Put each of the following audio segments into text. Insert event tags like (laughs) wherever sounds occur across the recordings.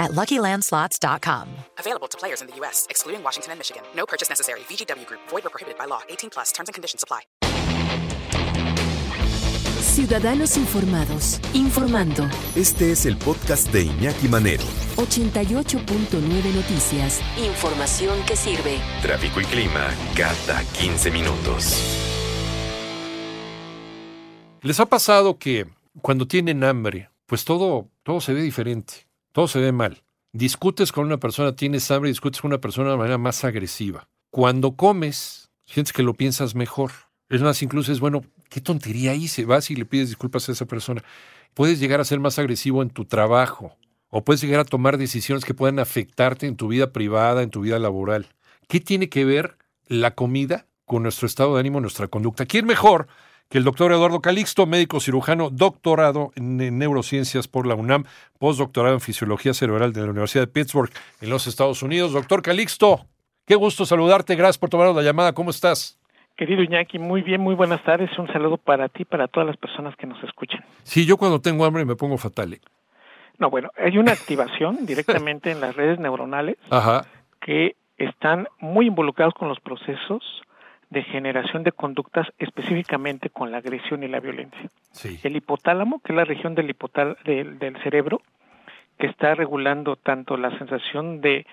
at LuckyLandSlots.com. Available to players in the U.S., excluding Washington and Michigan. No purchase necessary. VGW Group. Void or prohibited by law. 18 plus. Terms and conditions apply. Ciudadanos informados, informando. Este es el podcast de Iñaki Manero. 88.9 Noticias. Información que sirve. Tráfico y clima cada 15 minutos. ¿Les ha pasado que cuando tienen hambre, pues todo, todo se ve diferente, todo se ve mal? Discutes con una persona, tienes hambre, discutes con una persona de manera más agresiva. Cuando comes, sientes que lo piensas mejor. Es más, incluso es bueno, qué tontería hice. Vas y le pides disculpas a esa persona. Puedes llegar a ser más agresivo en tu trabajo o puedes llegar a tomar decisiones que puedan afectarte en tu vida privada, en tu vida laboral. ¿Qué tiene que ver la comida con nuestro estado de ánimo, nuestra conducta? ¿Quién mejor que el doctor Eduardo Calixto, médico cirujano, doctorado en neurociencias por la UNAM, postdoctorado en fisiología cerebral de la Universidad de Pittsburgh en los Estados Unidos? Doctor Calixto, qué gusto saludarte. Gracias por tomar la llamada. ¿Cómo estás? Querido Iñaki, muy bien, muy buenas tardes. Un saludo para ti, para todas las personas que nos escuchan. Sí, yo cuando tengo hambre me pongo fatal. ¿eh? No, bueno, hay una activación (laughs) directamente en las redes neuronales Ajá. que están muy involucrados con los procesos de generación de conductas específicamente con la agresión y la violencia. Sí. El hipotálamo, que es la región del, hipotal del, del cerebro, que está regulando tanto la sensación de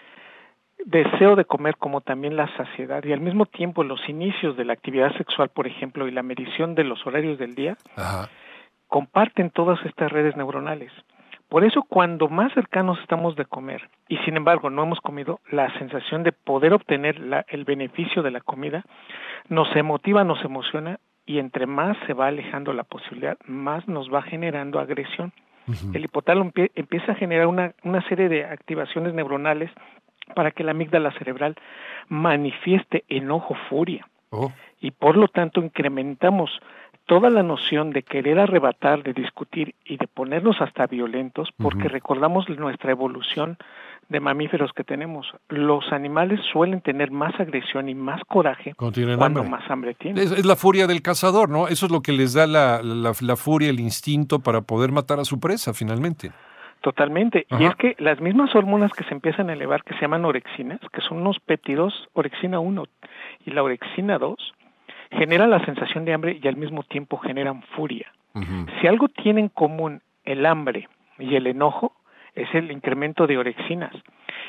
deseo de comer como también la saciedad y al mismo tiempo los inicios de la actividad sexual, por ejemplo, y la medición de los horarios del día, Ajá. comparten todas estas redes neuronales. Por eso cuando más cercanos estamos de comer y sin embargo no hemos comido, la sensación de poder obtener la, el beneficio de la comida nos emotiva, nos emociona y entre más se va alejando la posibilidad, más nos va generando agresión. El hipotálamo empie- empieza a generar una, una serie de activaciones neuronales para que la amígdala cerebral manifieste enojo, furia. Oh, y por lo tanto incrementamos toda la noción de querer arrebatar, de discutir y de ponernos hasta violentos porque recordamos nuestra evolución de mamíferos que tenemos. Los animales suelen tener más agresión y más coraje Cuando hambre. más hambre tienen. Es, es la furia del cazador, ¿no? Eso es lo que les da la, la, la furia, el instinto para poder matar a su presa, finalmente. Totalmente. Y es que las mismas hormonas que se empiezan a elevar, que se llaman orexinas, que son unos péptidos, orexina 1 y la orexina 2, generan la sensación de hambre y al mismo tiempo generan furia. Si algo tiene en común el hambre y el enojo, es el incremento de orexinas.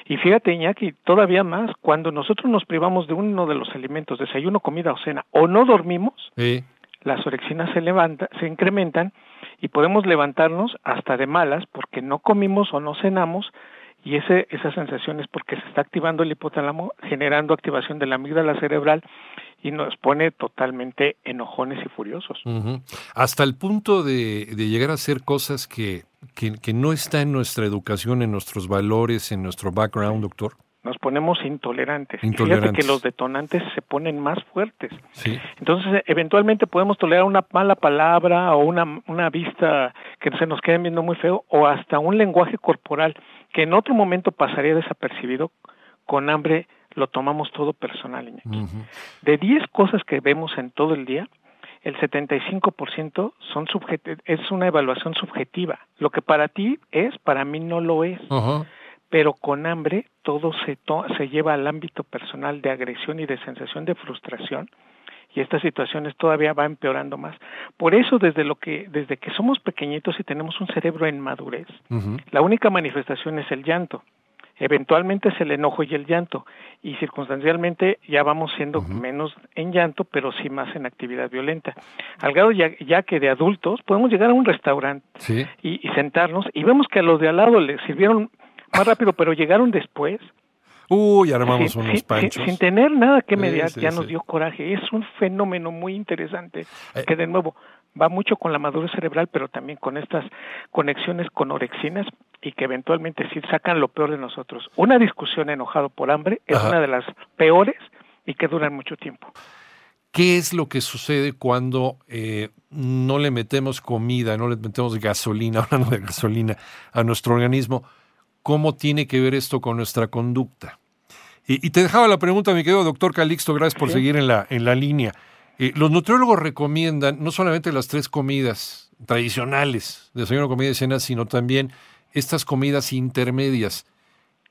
Y fíjate, Iñaki, todavía más, cuando nosotros nos privamos de uno de los alimentos, desayuno, comida o cena, o no dormimos, Sí. las orexinas se levantan, se incrementan y podemos levantarnos hasta de malas porque no comimos o no cenamos y ese, esa sensación es porque se está activando el hipotálamo, generando activación de la amígdala cerebral y nos pone totalmente enojones y furiosos. Hasta el punto de, de llegar a hacer cosas que, que, que no está en nuestra educación, en nuestros valores, en nuestro background, doctor. Nos ponemos intolerantes. Y Intolerantes. fíjate que los detonantes se ponen más fuertes. Sí. Entonces, eventualmente podemos tolerar una mala palabra o una, una vista que se nos quede viendo muy feo o hasta un lenguaje corporal que en otro momento pasaría desapercibido. Con hambre lo tomamos todo personal. Iñaki. De 10 cosas que vemos en todo el día, el 75% son es una evaluación subjetiva. Lo que para ti es, para mí no lo es pero con hambre todo se, to- se lleva al ámbito personal de agresión y de sensación de frustración y estas situaciones todavía va empeorando más. Por eso desde lo que desde que somos pequeñitos y tenemos un cerebro en madurez, la única manifestación es el llanto. Eventualmente es el enojo y el llanto y circunstancialmente ya vamos siendo menos en llanto, pero sí más en actividad violenta. Al grado ya, ya que de adultos podemos llegar a un restaurante Sí. y, y sentarnos y vemos que a los de al lado les sirvieron más rápido, pero llegaron después. Uy, armamos sin, unos panchos. sin- sin tener nada que mediar, sí, ya sí. nos dio coraje. Es un fenómeno muy interesante Eh. que de nuevo va mucho con la madurez cerebral, pero también con estas conexiones con orexinas y que eventualmente sí sacan lo peor de nosotros. Una discusión enojado por hambre es Ajá. una de las peores y que duran mucho tiempo. ¿Qué es lo que sucede cuando eh, no le metemos comida, no le metemos gasolina, (laughs) hablando de gasolina, a nuestro organismo? ¿Cómo tiene que ver esto con nuestra conducta? Y, te dejaba la pregunta, mi querido doctor Calixto, gracias por seguir en la, en la línea. Eh, los nutriólogos recomiendan no solamente las tres comidas tradicionales, desayuno, comida y cena, sino también estas comidas intermedias.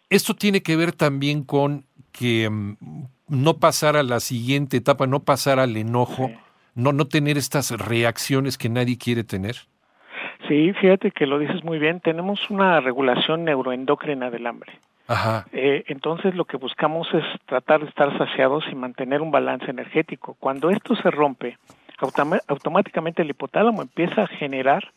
Esto tiene que ver también con que mm, no pasar a la siguiente etapa, no pasar al enojo, no, no tener estas reacciones que nadie quiere tener. Sí, fíjate que lo dices muy bien. Tenemos una regulación neuroendocrina del hambre. Ajá. Eh, entonces lo que buscamos es tratar de estar saciados y mantener un balance energético. Cuando esto se rompe, automáticamente el hipotálamo empieza a generar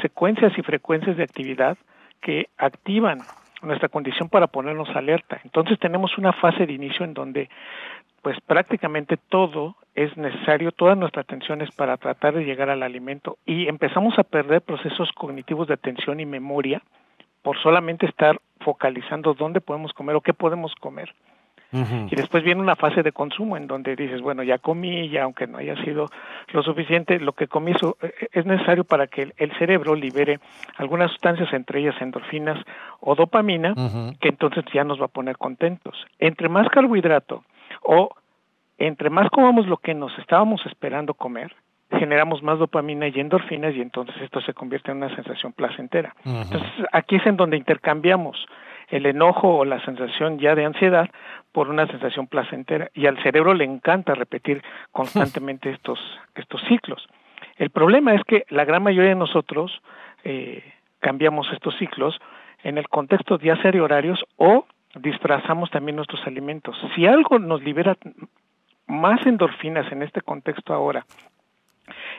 secuencias y frecuencias de actividad que activan nuestra condición para ponernos alerta. Entonces tenemos una fase de inicio en donde pues prácticamente todo es necesario, toda nuestra atención es para tratar de llegar al alimento y empezamos a perder procesos cognitivos de atención y memoria por solamente estar focalizando dónde podemos comer o qué podemos comer. Y después viene una fase de consumo en donde dices, bueno, ya comí, ya aunque no haya sido lo suficiente, lo que comí eh, es necesario para que el cerebro libere algunas sustancias, entre ellas endorfinas o dopamina, que entonces ya nos va a poner contentos. Entre más carbohidrato o entre más comamos lo que nos estábamos esperando comer, generamos más dopamina y endorfinas y entonces esto se convierte en una sensación placentera. Entonces aquí es en donde intercambiamos el enojo o la sensación ya de ansiedad por una sensación placentera y al cerebro le encanta repetir constantemente (laughs) estos, estos ciclos. El problema es que la gran mayoría de nosotros eh, cambiamos estos ciclos en el contexto de hacer horarios o disfrazamos también nuestros alimentos. Si algo nos libera más endorfinas en este contexto ahora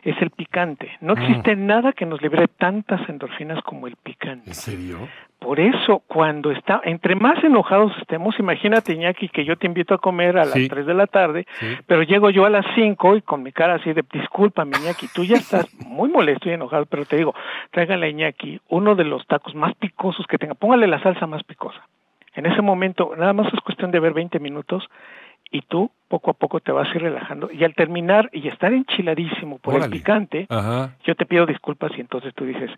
es el picante. No existe mm. nada que nos libere tantas endorfinas como el picante. ¿En serio? Por eso, cuando está, entre más enojados estemos, imagínate, Iñaki, que yo te invito a comer a las 3 de la tarde, pero llego yo a las 5 y con mi cara así de, disculpa, Iñaki, tú ya estás muy molesto y enojado, pero te digo, tráigale a Iñaki uno de los tacos más picosos que tenga, póngale la salsa más picosa. En ese momento, nada más es cuestión de ver 20 minutos y tú poco a poco te vas a ir relajando. Y al terminar y estar enchiladísimo por el picante, yo te pido disculpas y entonces tú dices,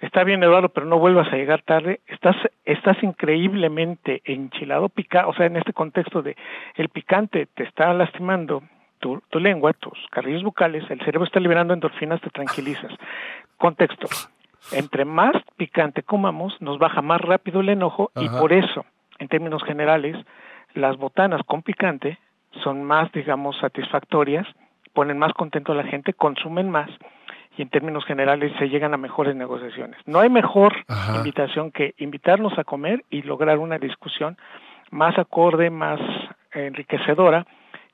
está bien Eduardo, pero no vuelvas a llegar tarde, estás, estás increíblemente enchilado, pica, o sea, en este contexto de el picante te está lastimando tu, tu lengua, tus carrillos bucales, el cerebro está liberando endorfinas, te tranquilizas. Contexto, entre más picante comamos, nos baja más rápido el enojo y por eso, en términos generales, las botanas con picante son más, digamos, satisfactorias, ponen más contento a la gente, consumen más y en términos generales se llegan a mejores negociaciones. No hay mejor invitación que invitarnos a comer y lograr una discusión más acorde, más enriquecedora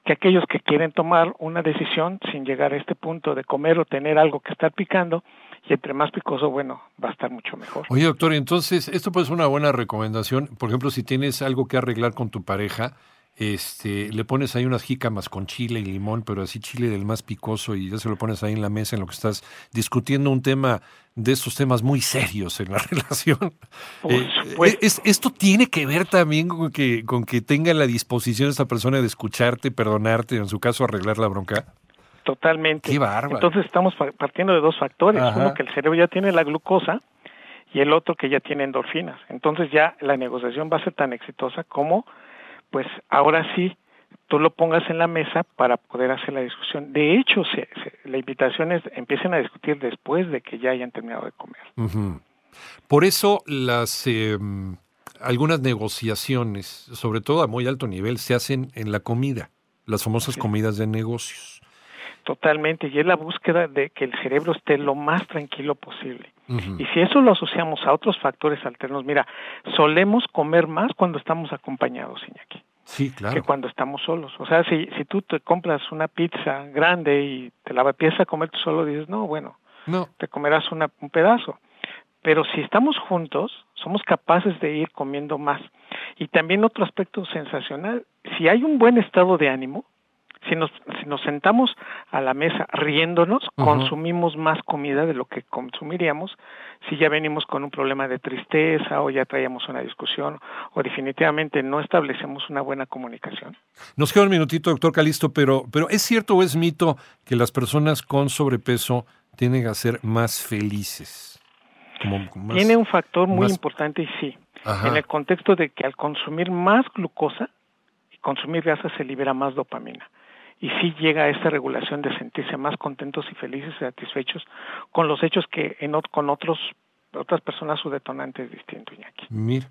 que aquellos que quieren tomar una decisión sin llegar a este punto de comer o tener algo que estar picando y entre más picoso, bueno, va a estar mucho mejor. Oye, doctor, entonces, esto puede ser una buena recomendación. Por ejemplo, si tienes algo que arreglar con tu pareja, este, le pones ahí unas jícamas con chile y limón, pero así chile del más picoso y ya se lo pones ahí en la mesa en lo que estás discutiendo un tema de esos temas muy serios en la (laughs) relación. Eh, esto tiene que ver también con que, con que tenga la disposición esta persona de escucharte, perdonarte, en su caso arreglar la bronca. Totalmente. Entonces estamos partiendo de dos factores. Uno, que el cerebro ya tiene la glucosa y el otro que ya tiene endorfinas. Entonces ya la negociación va a ser tan exitosa como, pues ahora sí, tú lo pongas en la mesa para poder hacer la discusión. De hecho, se, la invitación es empiecen a discutir después de que ya hayan terminado de comer. Por eso las em, algunas negociaciones, sobre todo a muy alto nivel, se hacen en la comida, las famosas comidas de negocios. Totalmente, y es la búsqueda de que el cerebro esté lo más tranquilo posible. Y si eso lo asociamos a otros factores alternos, mira, solemos comer más cuando estamos acompañados, Iñaki. Sí, claro. Que cuando estamos solos. O sea, si, si tú te compras una pizza grande y te la empiezas a comer tú solo, dices, no, bueno, no. te comerás una, un pedazo. Pero si estamos juntos, somos capaces de ir comiendo más. Y también otro aspecto sensacional, si hay un buen estado de ánimo, Si nos, si nos sentamos a la mesa riéndonos, consumimos más comida de lo que consumiríamos si ya venimos con un problema de tristeza o ya traíamos una discusión o definitivamente no establecemos una buena comunicación. Nos queda un minutito, doctor Calisto, pero, pero ¿es cierto o es mito que las personas con sobrepeso tienen que ser más felices? Tiene un factor muy importante y sí, en el contexto de que al consumir más glucosa y consumir grasa se libera más dopamina y sí llega a esta regulación de sentirse más contentos y felices y satisfechos con los hechos que en, con otros otras personas su detonante es distinto, Iñaki. Mira.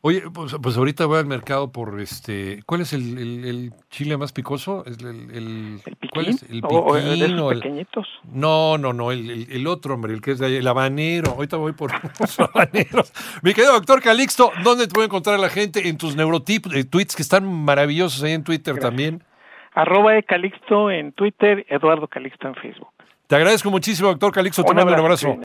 Oye, pues, pues, ahorita voy al mercado por este. ¿Cuál es el, el, chile más picoso? ¿El, el, piquín? ¿Cuál es? ¿El piquín o, pequeñitos? No, no, no, el, otro, hombre, el que es de ahí, el habanero. Ahorita voy por (laughs) los habaneros. Mi querido doctor Calixto, ¿dónde te puede encontrar la gente? En tus neurotips, eh, tweets que están maravillosos ahí en Twitter también. Arroba e Calixto en Twitter, Eduardo Calixto en Facebook. Te agradezco muchísimo, doctor Calixto. Un abrazo.